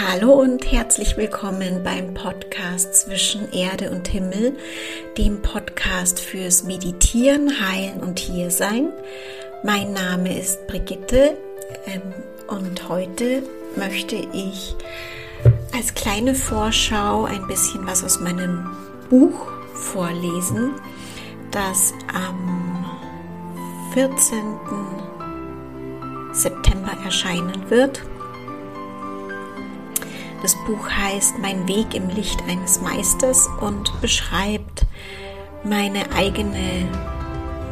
Hallo und herzlich willkommen beim Podcast zwischen Erde und Himmel, dem Podcast fürs Meditieren, Heilen und Hiersein. Mein Name ist Brigitte ähm, und heute möchte ich als kleine Vorschau ein bisschen was aus meinem Buch vorlesen, das am 14. September erscheinen wird. Das Buch heißt Mein Weg im Licht eines Meisters und beschreibt meine eigene,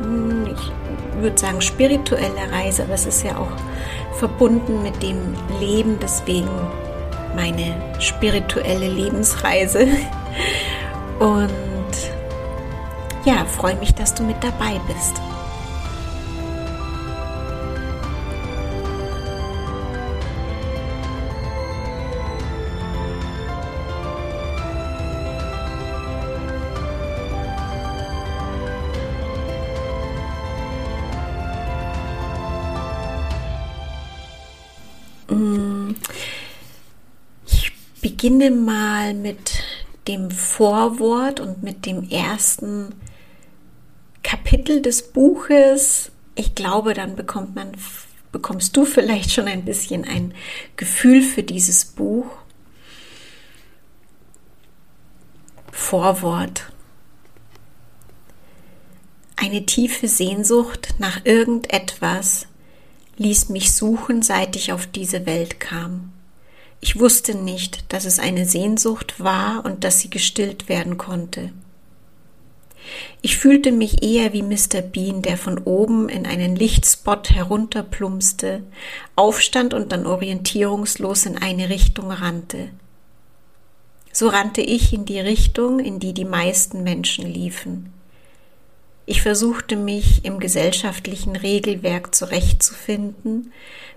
hm, ich würde sagen, spirituelle Reise, aber es ist ja auch verbunden mit dem Leben, deswegen meine spirituelle Lebensreise. Und ja, freue mich, dass du mit dabei bist. Beginne mal mit dem Vorwort und mit dem ersten Kapitel des Buches. Ich glaube, dann bekommt man, bekommst du vielleicht schon ein bisschen ein Gefühl für dieses Buch. Vorwort. Eine tiefe Sehnsucht nach irgendetwas ließ mich suchen, seit ich auf diese Welt kam. Ich wusste nicht, dass es eine Sehnsucht war und dass sie gestillt werden konnte. Ich fühlte mich eher wie Mr. Bean, der von oben in einen Lichtspot herunterplumpste, aufstand und dann orientierungslos in eine Richtung rannte. So rannte ich in die Richtung, in die die meisten Menschen liefen. Ich versuchte mich im gesellschaftlichen Regelwerk zurechtzufinden,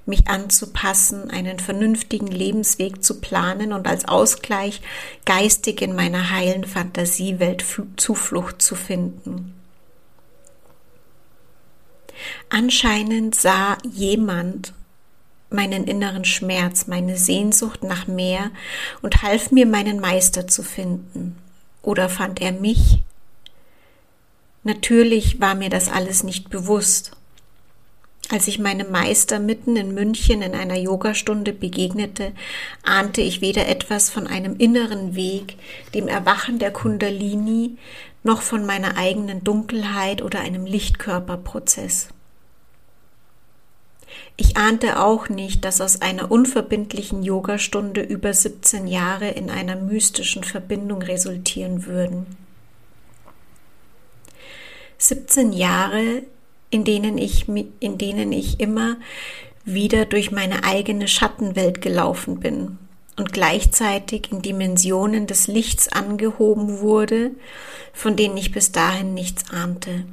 mich anzupassen, einen vernünftigen Lebensweg zu planen und als Ausgleich geistig in meiner heilen Fantasiewelt Zuflucht zu finden. Anscheinend sah jemand meinen inneren Schmerz, meine Sehnsucht nach mehr und half mir, meinen Meister zu finden. Oder fand er mich Natürlich war mir das alles nicht bewusst. Als ich meinem Meister mitten in München in einer Yogastunde begegnete, ahnte ich weder etwas von einem inneren Weg, dem Erwachen der Kundalini, noch von meiner eigenen Dunkelheit oder einem Lichtkörperprozess. Ich ahnte auch nicht, dass aus einer unverbindlichen Yogastunde über 17 Jahre in einer mystischen Verbindung resultieren würden. 17 Jahre, in denen ich, in denen ich immer wieder durch meine eigene Schattenwelt gelaufen bin und gleichzeitig in Dimensionen des Lichts angehoben wurde, von denen ich bis dahin nichts ahnte.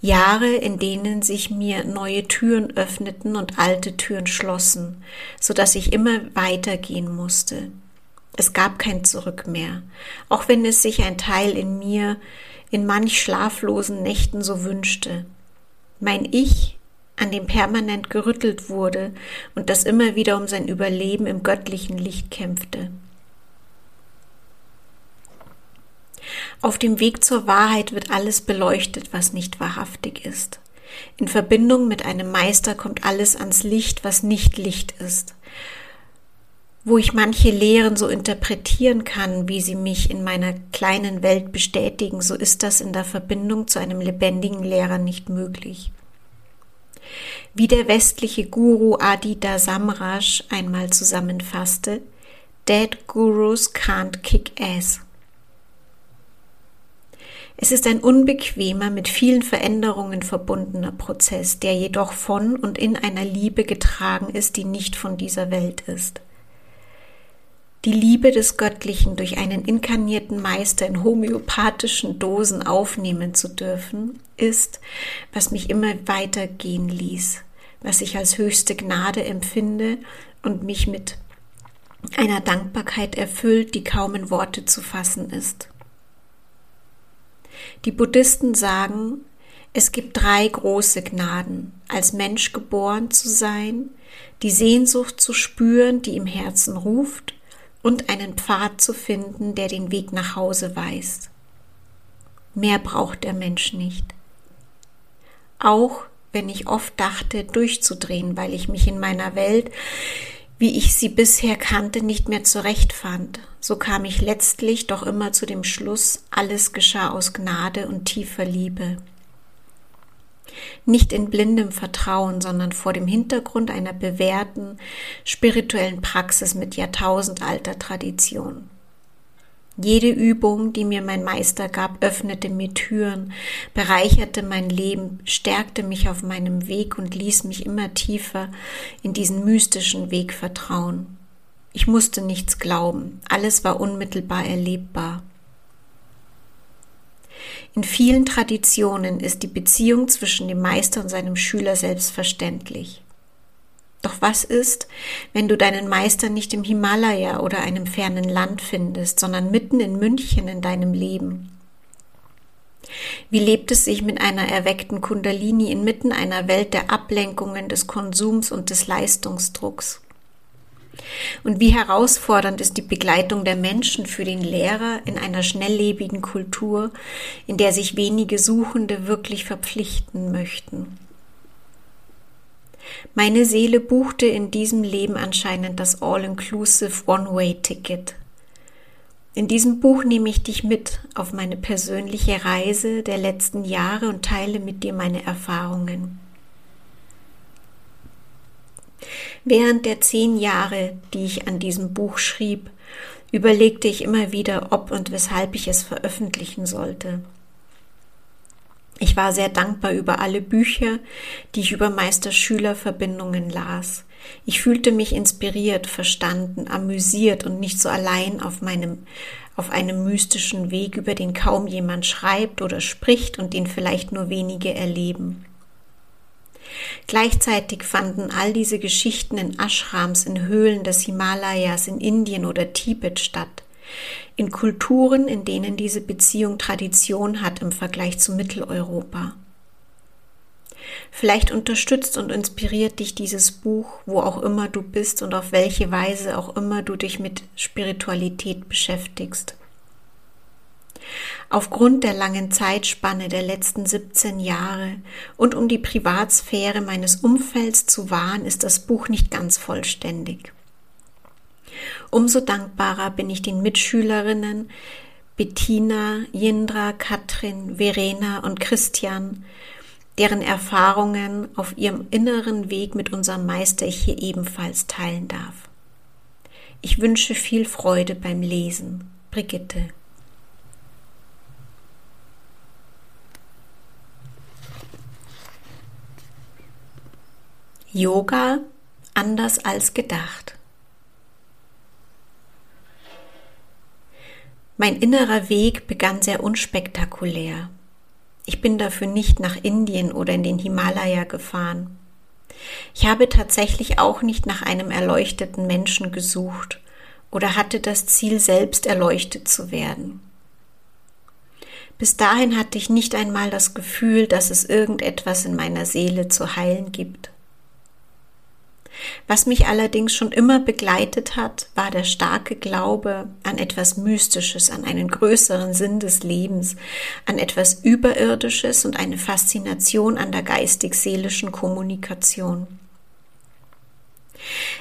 Jahre, in denen sich mir neue Türen öffneten und alte Türen schlossen, so dass ich immer weitergehen musste. Es gab kein Zurück mehr, auch wenn es sich ein Teil in mir in manch schlaflosen Nächten so wünschte. Mein Ich, an dem permanent gerüttelt wurde und das immer wieder um sein Überleben im göttlichen Licht kämpfte. Auf dem Weg zur Wahrheit wird alles beleuchtet, was nicht wahrhaftig ist. In Verbindung mit einem Meister kommt alles ans Licht, was nicht Licht ist wo ich manche Lehren so interpretieren kann, wie sie mich in meiner kleinen Welt bestätigen, so ist das in der Verbindung zu einem lebendigen Lehrer nicht möglich. Wie der westliche Guru Adita Samraj einmal zusammenfasste, Dead Gurus can't kick ass. Es ist ein unbequemer, mit vielen Veränderungen verbundener Prozess, der jedoch von und in einer Liebe getragen ist, die nicht von dieser Welt ist die Liebe des Göttlichen durch einen inkarnierten Meister in homöopathischen Dosen aufnehmen zu dürfen, ist, was mich immer weitergehen ließ, was ich als höchste Gnade empfinde und mich mit einer Dankbarkeit erfüllt, die kaum in Worte zu fassen ist. Die Buddhisten sagen, Es gibt drei große Gnaden, als Mensch geboren zu sein, die Sehnsucht zu spüren, die im Herzen ruft, und einen Pfad zu finden, der den Weg nach Hause weist. Mehr braucht der Mensch nicht. Auch wenn ich oft dachte, durchzudrehen, weil ich mich in meiner Welt, wie ich sie bisher kannte, nicht mehr zurechtfand, so kam ich letztlich doch immer zu dem Schluss, alles geschah aus Gnade und tiefer Liebe nicht in blindem Vertrauen, sondern vor dem Hintergrund einer bewährten spirituellen Praxis mit jahrtausendalter Tradition. Jede Übung, die mir mein Meister gab, öffnete mir Türen, bereicherte mein Leben, stärkte mich auf meinem Weg und ließ mich immer tiefer in diesen mystischen Weg vertrauen. Ich musste nichts glauben, alles war unmittelbar erlebbar. In vielen Traditionen ist die Beziehung zwischen dem Meister und seinem Schüler selbstverständlich. Doch was ist, wenn du deinen Meister nicht im Himalaya oder einem fernen Land findest, sondern mitten in München in deinem Leben? Wie lebt es sich mit einer erweckten Kundalini inmitten einer Welt der Ablenkungen, des Konsums und des Leistungsdrucks? Und wie herausfordernd ist die Begleitung der Menschen für den Lehrer in einer schnelllebigen Kultur, in der sich wenige Suchende wirklich verpflichten möchten. Meine Seele buchte in diesem Leben anscheinend das All-Inclusive One-Way-Ticket. In diesem Buch nehme ich dich mit auf meine persönliche Reise der letzten Jahre und teile mit dir meine Erfahrungen. Während der zehn Jahre, die ich an diesem Buch schrieb, überlegte ich immer wieder, ob und weshalb ich es veröffentlichen sollte. Ich war sehr dankbar über alle Bücher, die ich über Meister-Schüler-Verbindungen las. Ich fühlte mich inspiriert, verstanden, amüsiert und nicht so allein auf meinem, auf einem mystischen Weg, über den kaum jemand schreibt oder spricht und den vielleicht nur wenige erleben. Gleichzeitig fanden all diese Geschichten in Ashrams, in Höhlen des Himalayas, in Indien oder Tibet statt. In Kulturen, in denen diese Beziehung Tradition hat im Vergleich zu Mitteleuropa. Vielleicht unterstützt und inspiriert dich dieses Buch, wo auch immer du bist und auf welche Weise auch immer du dich mit Spiritualität beschäftigst. Aufgrund der langen Zeitspanne der letzten 17 Jahre und um die Privatsphäre meines Umfelds zu wahren, ist das Buch nicht ganz vollständig. Umso dankbarer bin ich den Mitschülerinnen Bettina, Jindra, Katrin, Verena und Christian, deren Erfahrungen auf ihrem inneren Weg mit unserem Meister ich hier ebenfalls teilen darf. Ich wünsche viel Freude beim Lesen. Brigitte Yoga anders als gedacht. Mein innerer Weg begann sehr unspektakulär. Ich bin dafür nicht nach Indien oder in den Himalaya gefahren. Ich habe tatsächlich auch nicht nach einem erleuchteten Menschen gesucht oder hatte das Ziel, selbst erleuchtet zu werden. Bis dahin hatte ich nicht einmal das Gefühl, dass es irgendetwas in meiner Seele zu heilen gibt. Was mich allerdings schon immer begleitet hat, war der starke Glaube an etwas Mystisches, an einen größeren Sinn des Lebens, an etwas Überirdisches und eine Faszination an der geistig-seelischen Kommunikation.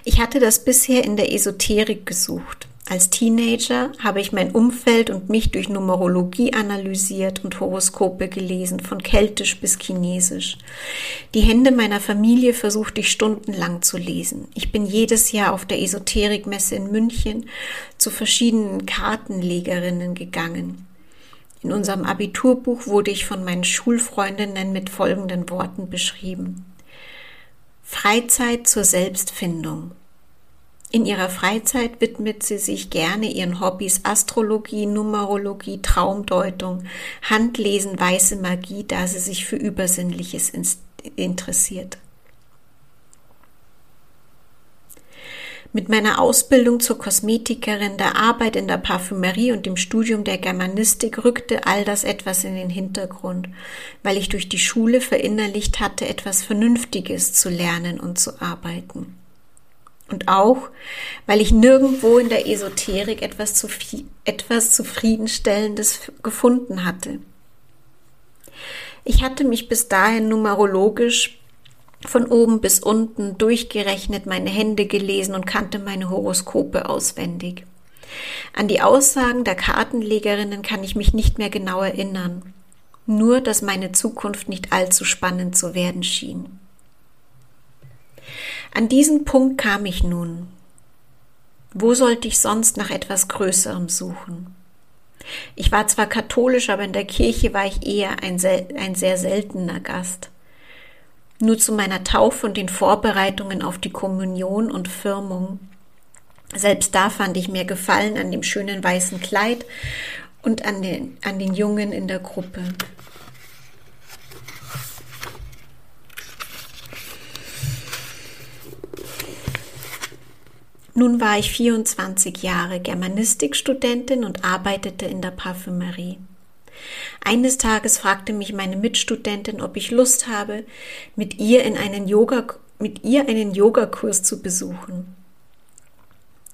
Ich hatte das bisher in der Esoterik gesucht, als Teenager habe ich mein Umfeld und mich durch Numerologie analysiert und Horoskope gelesen, von Keltisch bis Chinesisch. Die Hände meiner Familie versuchte ich stundenlang zu lesen. Ich bin jedes Jahr auf der Esoterikmesse in München zu verschiedenen Kartenlegerinnen gegangen. In unserem Abiturbuch wurde ich von meinen Schulfreundinnen mit folgenden Worten beschrieben. Freizeit zur Selbstfindung. In ihrer Freizeit widmet sie sich gerne ihren Hobbys Astrologie, Numerologie, Traumdeutung, Handlesen, weiße Magie, da sie sich für Übersinnliches interessiert. Mit meiner Ausbildung zur Kosmetikerin, der Arbeit in der Parfümerie und dem Studium der Germanistik rückte all das etwas in den Hintergrund, weil ich durch die Schule verinnerlicht hatte, etwas Vernünftiges zu lernen und zu arbeiten. Und auch, weil ich nirgendwo in der Esoterik etwas, zu, etwas Zufriedenstellendes gefunden hatte. Ich hatte mich bis dahin numerologisch von oben bis unten durchgerechnet, meine Hände gelesen und kannte meine Horoskope auswendig. An die Aussagen der Kartenlegerinnen kann ich mich nicht mehr genau erinnern, nur dass meine Zukunft nicht allzu spannend zu werden schien. An diesen Punkt kam ich nun. Wo sollte ich sonst nach etwas Größerem suchen? Ich war zwar katholisch, aber in der Kirche war ich eher ein, ein sehr seltener Gast. Nur zu meiner Taufe und den Vorbereitungen auf die Kommunion und Firmung. Selbst da fand ich mir Gefallen an dem schönen weißen Kleid und an den, an den Jungen in der Gruppe. Nun war ich 24 Jahre Germanistikstudentin und arbeitete in der Parfümerie. Eines Tages fragte mich meine Mitstudentin, ob ich Lust habe, mit ihr in einen Yoga, mit ihr einen Yogakurs zu besuchen.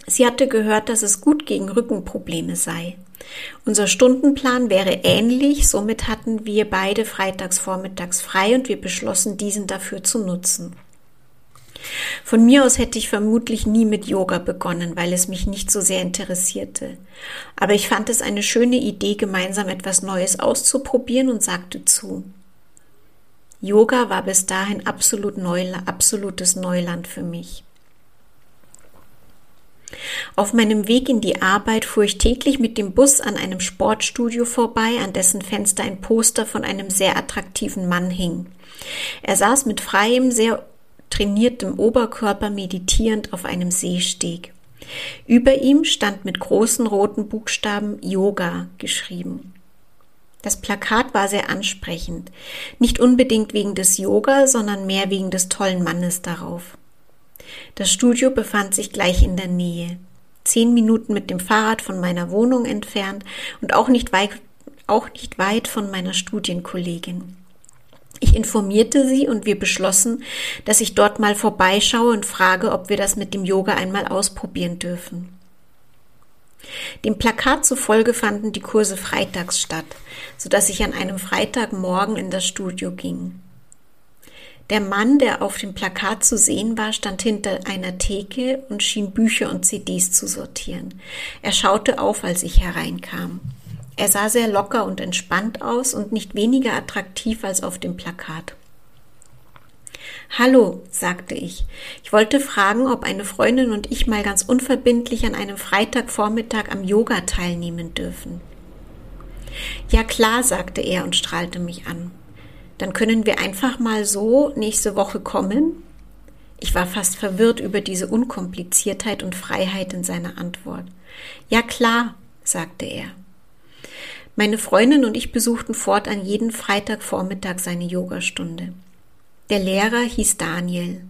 Sie hatte gehört, dass es gut gegen Rückenprobleme sei. Unser Stundenplan wäre ähnlich, somit hatten wir beide freitags vormittags frei und wir beschlossen, diesen dafür zu nutzen. Von mir aus hätte ich vermutlich nie mit Yoga begonnen, weil es mich nicht so sehr interessierte. Aber ich fand es eine schöne Idee, gemeinsam etwas Neues auszuprobieren und sagte zu. Yoga war bis dahin absolut Neula absolutes Neuland für mich. Auf meinem Weg in die Arbeit fuhr ich täglich mit dem Bus an einem Sportstudio vorbei, an dessen Fenster ein Poster von einem sehr attraktiven Mann hing. Er saß mit freiem, sehr trainiertem Oberkörper meditierend auf einem Seesteg. Über ihm stand mit großen roten Buchstaben Yoga geschrieben. Das Plakat war sehr ansprechend, nicht unbedingt wegen des Yoga, sondern mehr wegen des tollen Mannes darauf. Das Studio befand sich gleich in der Nähe, zehn Minuten mit dem Fahrrad von meiner Wohnung entfernt und auch nicht weit, auch nicht weit von meiner Studienkollegin. Ich informierte sie und wir beschlossen, dass ich dort mal vorbeischaue und frage, ob wir das mit dem Yoga einmal ausprobieren dürfen. Dem Plakat zufolge fanden die Kurse freitags statt, so dass ich an einem Freitagmorgen in das Studio ging. Der Mann, der auf dem Plakat zu sehen war, stand hinter einer Theke und schien Bücher und CDs zu sortieren. Er schaute auf, als ich hereinkam. Er sah sehr locker und entspannt aus und nicht weniger attraktiv als auf dem Plakat. Hallo, sagte ich. Ich wollte fragen, ob eine Freundin und ich mal ganz unverbindlich an einem Freitagvormittag am Yoga teilnehmen dürfen. Ja klar, sagte er und strahlte mich an. Dann können wir einfach mal so nächste Woche kommen? Ich war fast verwirrt über diese Unkompliziertheit und Freiheit in seiner Antwort. Ja klar, sagte er. Meine Freundin und ich besuchten fortan jeden Freitagvormittag seine Yogastunde. Der Lehrer hieß Daniel.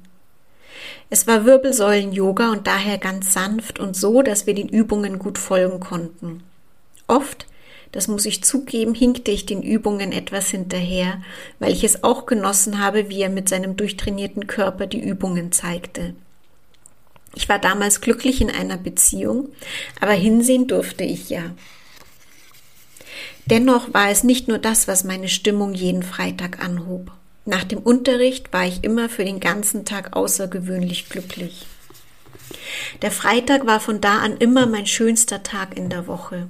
Es war Wirbelsäulen-Yoga und daher ganz sanft und so, dass wir den Übungen gut folgen konnten. Oft, das muss ich zugeben, hinkte ich den Übungen etwas hinterher, weil ich es auch genossen habe, wie er mit seinem durchtrainierten Körper die Übungen zeigte. Ich war damals glücklich in einer Beziehung, aber hinsehen durfte ich ja. Dennoch war es nicht nur das, was meine Stimmung jeden Freitag anhob. Nach dem Unterricht war ich immer für den ganzen Tag außergewöhnlich glücklich. Der Freitag war von da an immer mein schönster Tag in der Woche.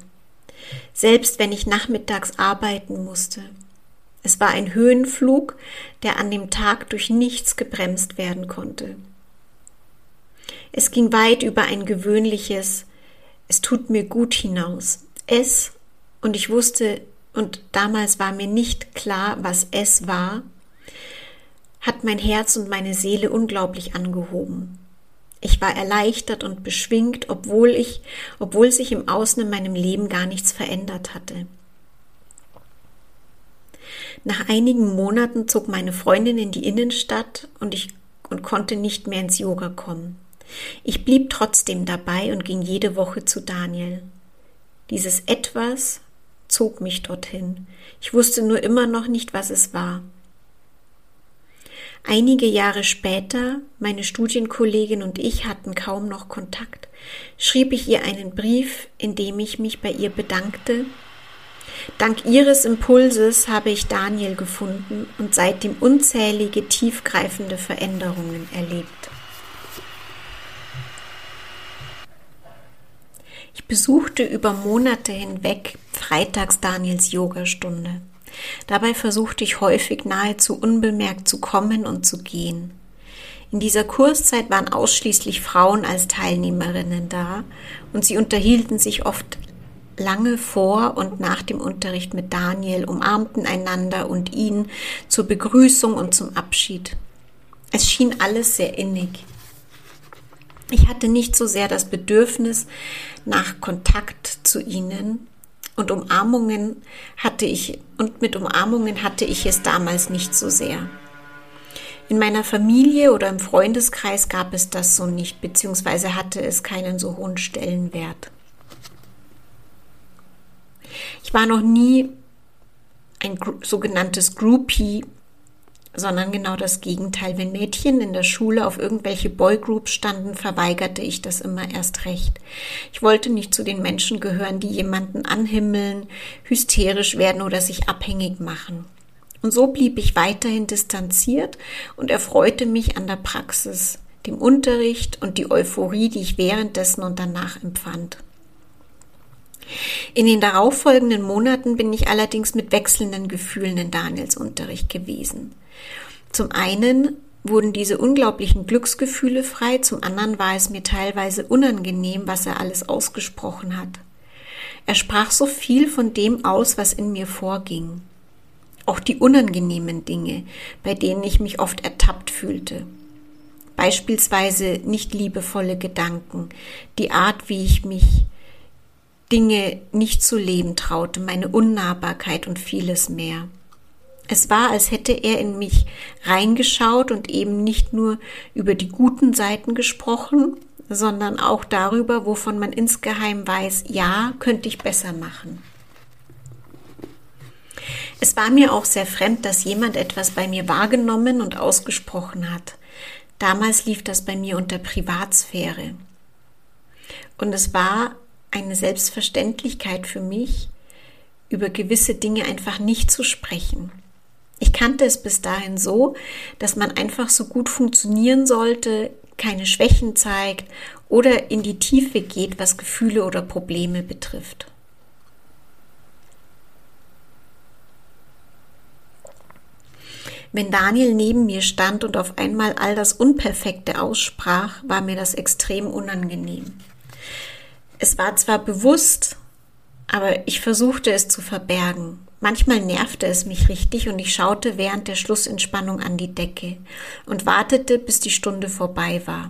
Selbst wenn ich nachmittags arbeiten musste. Es war ein Höhenflug, der an dem Tag durch nichts gebremst werden konnte. Es ging weit über ein gewöhnliches Es tut mir gut hinaus. Es und ich wusste, und damals war mir nicht klar, was es war, hat mein Herz und meine Seele unglaublich angehoben. Ich war erleichtert und beschwingt, obwohl ich, obwohl sich im Außen in meinem Leben gar nichts verändert hatte. Nach einigen Monaten zog meine Freundin in die Innenstadt und ich und konnte nicht mehr ins Yoga kommen. Ich blieb trotzdem dabei und ging jede Woche zu Daniel. Dieses etwas zog mich dorthin. Ich wusste nur immer noch nicht, was es war. Einige Jahre später, meine Studienkollegin und ich hatten kaum noch Kontakt, schrieb ich ihr einen Brief, in dem ich mich bei ihr bedankte. Dank ihres Impulses habe ich Daniel gefunden und seitdem unzählige tiefgreifende Veränderungen erlebt. Ich besuchte über Monate hinweg freitags Daniels Yogastunde. Dabei versuchte ich häufig nahezu unbemerkt zu kommen und zu gehen. In dieser Kurszeit waren ausschließlich Frauen als Teilnehmerinnen da und sie unterhielten sich oft lange vor und nach dem Unterricht mit Daniel, umarmten einander und ihn zur Begrüßung und zum Abschied. Es schien alles sehr innig. Ich hatte nicht so sehr das Bedürfnis nach Kontakt zu ihnen, und Umarmungen hatte ich, und mit Umarmungen hatte ich es damals nicht so sehr. In meiner Familie oder im Freundeskreis gab es das so nicht, beziehungsweise hatte es keinen so hohen Stellenwert. Ich war noch nie ein sogenanntes Groupie sondern genau das Gegenteil. Wenn Mädchen in der Schule auf irgendwelche Boygroups standen, verweigerte ich das immer erst recht. Ich wollte nicht zu den Menschen gehören, die jemanden anhimmeln, hysterisch werden oder sich abhängig machen. Und so blieb ich weiterhin distanziert und erfreute mich an der Praxis, dem Unterricht und die Euphorie, die ich währenddessen und danach empfand. In den darauffolgenden Monaten bin ich allerdings mit wechselnden Gefühlen in Daniels Unterricht gewesen. Zum einen wurden diese unglaublichen Glücksgefühle frei, zum anderen war es mir teilweise unangenehm, was er alles ausgesprochen hat. Er sprach so viel von dem aus, was in mir vorging. Auch die unangenehmen Dinge, bei denen ich mich oft ertappt fühlte. Beispielsweise nicht liebevolle Gedanken, die Art, wie ich mich Dinge nicht zu leben traute, meine Unnahbarkeit und vieles mehr. Es war, als hätte er in mich reingeschaut und eben nicht nur über die guten Seiten gesprochen, sondern auch darüber, wovon man insgeheim weiß, ja, könnte ich besser machen. Es war mir auch sehr fremd, dass jemand etwas bei mir wahrgenommen und ausgesprochen hat. Damals lief das bei mir unter Privatsphäre. Und es war eine Selbstverständlichkeit für mich, über gewisse Dinge einfach nicht zu sprechen. Ich kannte es bis dahin so, dass man einfach so gut funktionieren sollte, keine Schwächen zeigt oder in die Tiefe geht, was Gefühle oder Probleme betrifft. Wenn Daniel neben mir stand und auf einmal all das Unperfekte aussprach, war mir das extrem unangenehm. Es war zwar bewusst, aber ich versuchte es zu verbergen. Manchmal nervte es mich richtig und ich schaute während der Schlussentspannung an die Decke und wartete, bis die Stunde vorbei war.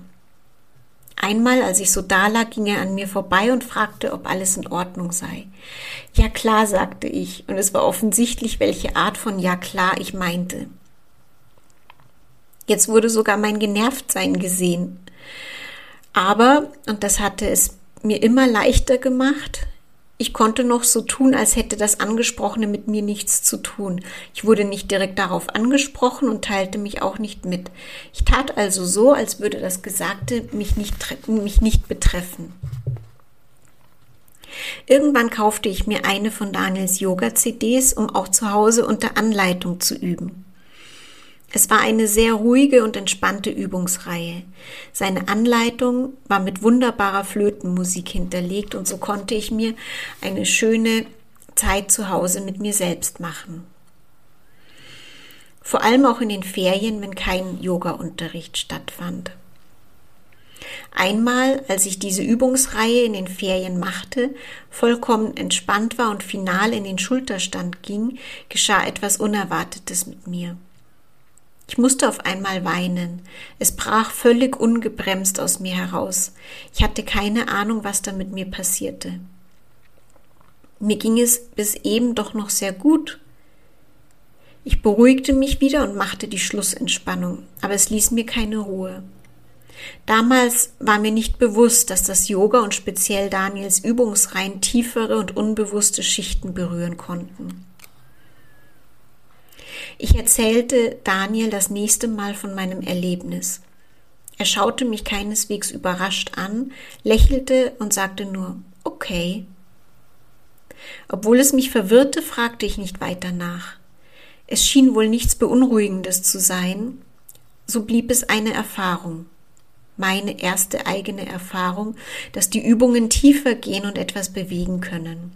Einmal, als ich so dalag, ging er an mir vorbei und fragte, ob alles in Ordnung sei. Ja klar, sagte ich, und es war offensichtlich, welche Art von Ja klar ich meinte. Jetzt wurde sogar mein Genervtsein gesehen. Aber, und das hatte es mir immer leichter gemacht. Ich konnte noch so tun, als hätte das Angesprochene mit mir nichts zu tun. Ich wurde nicht direkt darauf angesprochen und teilte mich auch nicht mit. Ich tat also so, als würde das Gesagte mich nicht, mich nicht betreffen. Irgendwann kaufte ich mir eine von Daniels Yoga-CDs, um auch zu Hause unter Anleitung zu üben. Es war eine sehr ruhige und entspannte Übungsreihe. Seine Anleitung war mit wunderbarer Flötenmusik hinterlegt und so konnte ich mir eine schöne Zeit zu Hause mit mir selbst machen. Vor allem auch in den Ferien, wenn kein Yoga-Unterricht stattfand. Einmal, als ich diese Übungsreihe in den Ferien machte, vollkommen entspannt war und final in den Schulterstand ging, geschah etwas Unerwartetes mit mir. Ich musste auf einmal weinen. Es brach völlig ungebremst aus mir heraus. Ich hatte keine Ahnung, was da mit mir passierte. Mir ging es bis eben doch noch sehr gut. Ich beruhigte mich wieder und machte die Schlussentspannung, aber es ließ mir keine Ruhe. Damals war mir nicht bewusst, dass das Yoga und speziell Daniels Übungsreihen tiefere und unbewusste Schichten berühren konnten. Ich erzählte Daniel das nächste Mal von meinem Erlebnis. Er schaute mich keineswegs überrascht an, lächelte und sagte nur Okay. Obwohl es mich verwirrte, fragte ich nicht weiter nach. Es schien wohl nichts Beunruhigendes zu sein, so blieb es eine Erfahrung, meine erste eigene Erfahrung, dass die Übungen tiefer gehen und etwas bewegen können.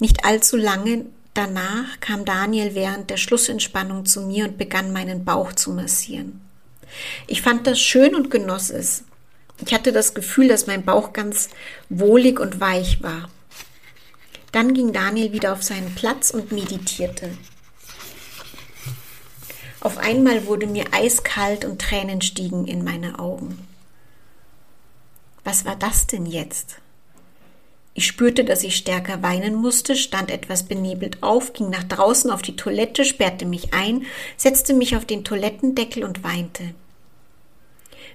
Nicht allzu lange danach kam Daniel während der Schlussentspannung zu mir und begann meinen Bauch zu massieren. Ich fand das schön und genoss es. Ich hatte das Gefühl, dass mein Bauch ganz wohlig und weich war. Dann ging Daniel wieder auf seinen Platz und meditierte. Auf einmal wurde mir eiskalt und Tränen stiegen in meine Augen. Was war das denn jetzt? Ich spürte, dass ich stärker weinen musste, stand etwas benebelt auf, ging nach draußen auf die Toilette, sperrte mich ein, setzte mich auf den Toilettendeckel und weinte.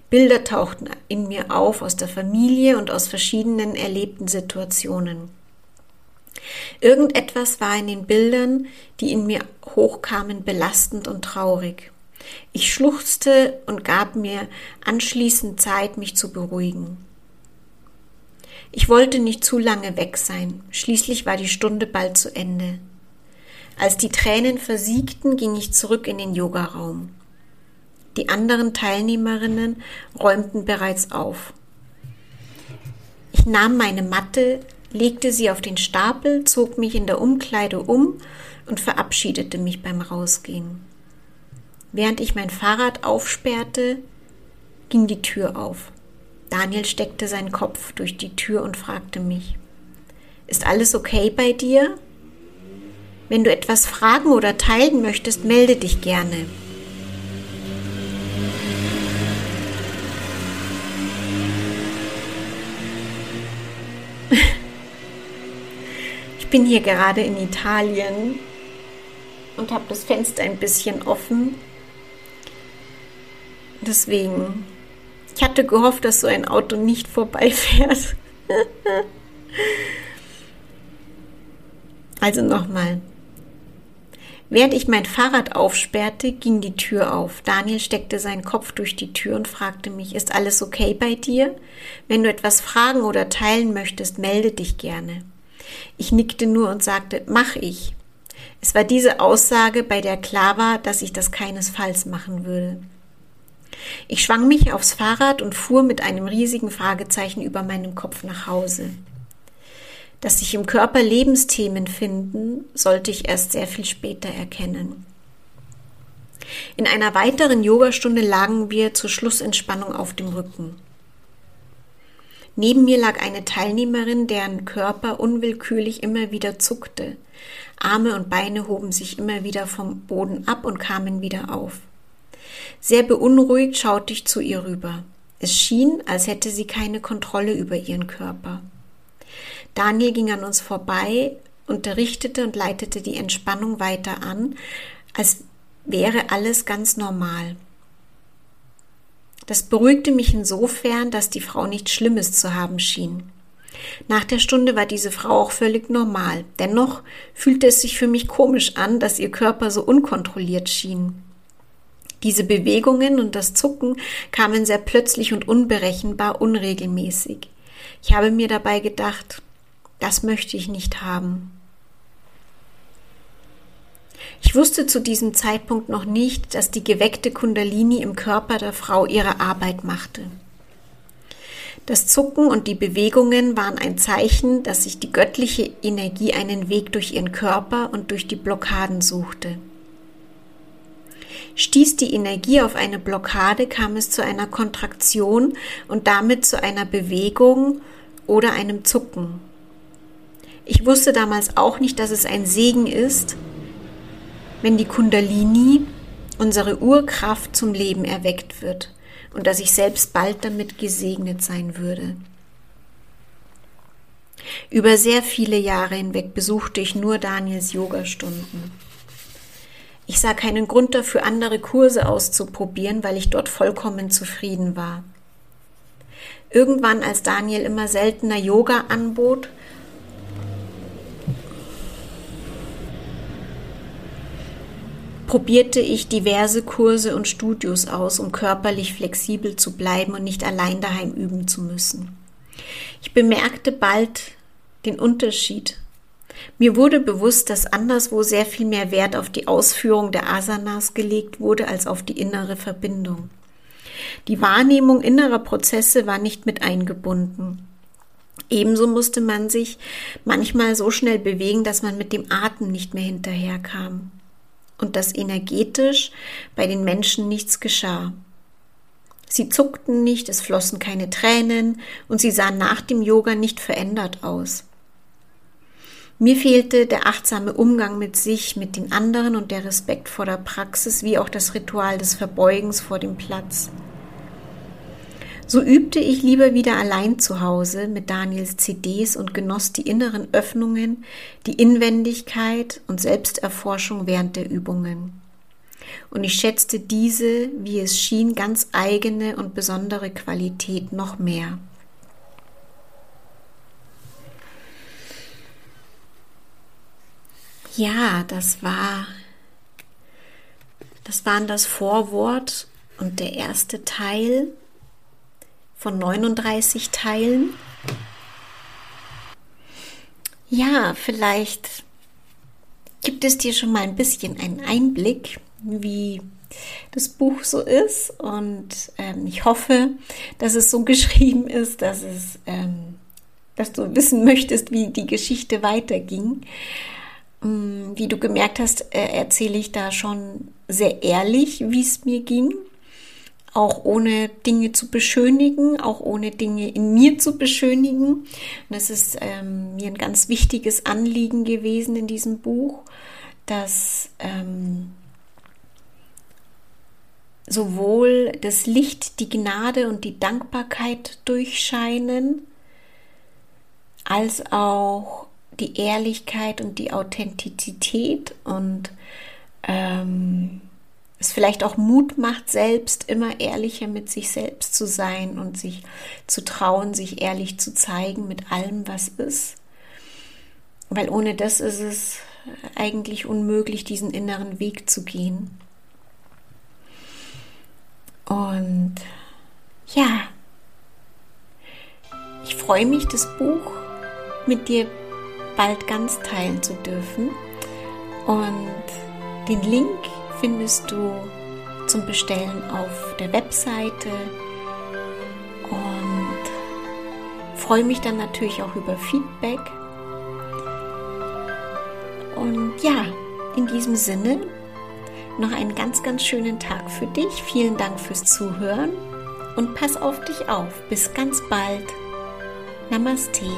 Bilder tauchten in mir auf aus der Familie und aus verschiedenen erlebten Situationen. Irgendetwas war in den Bildern, die in mir hochkamen, belastend und traurig. Ich schluchzte und gab mir anschließend Zeit, mich zu beruhigen. Ich wollte nicht zu lange weg sein, schließlich war die Stunde bald zu Ende. Als die Tränen versiegten, ging ich zurück in den Yogaraum. Die anderen Teilnehmerinnen räumten bereits auf. Ich nahm meine Matte, legte sie auf den Stapel, zog mich in der Umkleide um und verabschiedete mich beim Rausgehen. Während ich mein Fahrrad aufsperrte, ging die Tür auf. Daniel steckte seinen Kopf durch die Tür und fragte mich, ist alles okay bei dir? Wenn du etwas fragen oder teilen möchtest, melde dich gerne. Ich bin hier gerade in Italien und habe das Fenster ein bisschen offen. Deswegen, ich hatte gehofft, dass so ein Auto nicht vorbeifährt. also nochmal. Während ich mein Fahrrad aufsperrte, ging die Tür auf. Daniel steckte seinen Kopf durch die Tür und fragte mich, ist alles okay bei dir? Wenn du etwas fragen oder teilen möchtest, melde dich gerne. Ich nickte nur und sagte, mach ich. Es war diese Aussage, bei der klar war, dass ich das keinesfalls machen würde. Ich schwang mich aufs Fahrrad und fuhr mit einem riesigen Fragezeichen über meinem Kopf nach Hause. Dass sich im Körper Lebensthemen finden, sollte ich erst sehr viel später erkennen. In einer weiteren Yogastunde lagen wir zur Schlussentspannung auf dem Rücken. Neben mir lag eine Teilnehmerin, deren Körper unwillkürlich immer wieder zuckte. Arme und Beine hoben sich immer wieder vom Boden ab und kamen wieder auf. Sehr beunruhigt schaute ich zu ihr rüber. Es schien, als hätte sie keine Kontrolle über ihren Körper. Daniel ging an uns vorbei, unterrichtete und leitete die Entspannung weiter an, als wäre alles ganz normal. Das beruhigte mich insofern, dass die Frau nichts Schlimmes zu haben schien. Nach der Stunde war diese Frau auch völlig normal. Dennoch fühlte es sich für mich komisch an, dass ihr Körper so unkontrolliert schien. Diese Bewegungen und das Zucken kamen sehr plötzlich und unberechenbar unregelmäßig. Ich habe mir dabei gedacht, das möchte ich nicht haben. Ich wusste zu diesem Zeitpunkt noch nicht, dass die geweckte Kundalini im Körper der Frau ihre Arbeit machte. Das Zucken und die Bewegungen waren ein Zeichen, dass sich die göttliche Energie einen Weg durch ihren Körper und durch die Blockaden suchte. Stieß die Energie auf eine Blockade, kam es zu einer Kontraktion und damit zu einer Bewegung oder einem Zucken. Ich wusste damals auch nicht, dass es ein Segen ist, wenn die Kundalini, unsere Urkraft, zum Leben erweckt wird und dass ich selbst bald damit gesegnet sein würde. Über sehr viele Jahre hinweg besuchte ich nur Daniels Yogastunden. Ich sah keinen Grund dafür, andere Kurse auszuprobieren, weil ich dort vollkommen zufrieden war. Irgendwann, als Daniel immer seltener Yoga anbot, probierte ich diverse Kurse und Studios aus, um körperlich flexibel zu bleiben und nicht allein daheim üben zu müssen. Ich bemerkte bald den Unterschied. Mir wurde bewusst, dass anderswo sehr viel mehr Wert auf die Ausführung der Asanas gelegt wurde als auf die innere Verbindung. Die Wahrnehmung innerer Prozesse war nicht mit eingebunden. Ebenso musste man sich manchmal so schnell bewegen, dass man mit dem Atem nicht mehr hinterherkam und dass energetisch bei den Menschen nichts geschah. Sie zuckten nicht, es flossen keine Tränen und sie sahen nach dem Yoga nicht verändert aus. Mir fehlte der achtsame Umgang mit sich, mit den anderen und der Respekt vor der Praxis, wie auch das Ritual des Verbeugens vor dem Platz. So übte ich lieber wieder allein zu Hause mit Daniels CDs und genoss die inneren Öffnungen, die Inwendigkeit und Selbsterforschung während der Übungen. Und ich schätzte diese, wie es schien, ganz eigene und besondere Qualität noch mehr. Ja, das war das waren das Vorwort und der erste Teil von 39 Teilen. Ja, vielleicht gibt es dir schon mal ein bisschen einen Einblick, wie das Buch so ist. Und ähm, ich hoffe, dass es so geschrieben ist, dass es, ähm, dass du wissen möchtest, wie die Geschichte weiterging. Ähm, wie du gemerkt hast, äh, erzähle ich da schon sehr ehrlich, wie es mir ging auch ohne Dinge zu beschönigen, auch ohne Dinge in mir zu beschönigen. Und das ist ähm, mir ein ganz wichtiges Anliegen gewesen in diesem Buch, dass ähm, sowohl das Licht, die Gnade und die Dankbarkeit durchscheinen, als auch die Ehrlichkeit und die Authentizität und ähm, es vielleicht auch Mut macht, selbst immer ehrlicher mit sich selbst zu sein und sich zu trauen, sich ehrlich zu zeigen mit allem, was ist. Weil ohne das ist es eigentlich unmöglich, diesen inneren Weg zu gehen. Und ja, ich freue mich, das Buch mit dir bald ganz teilen zu dürfen. Und den Link findest du zum Bestellen auf der Webseite und freue mich dann natürlich auch über Feedback. Und ja, in diesem Sinne noch einen ganz, ganz schönen Tag für dich. Vielen Dank fürs Zuhören und pass auf dich auf. Bis ganz bald. Namaste.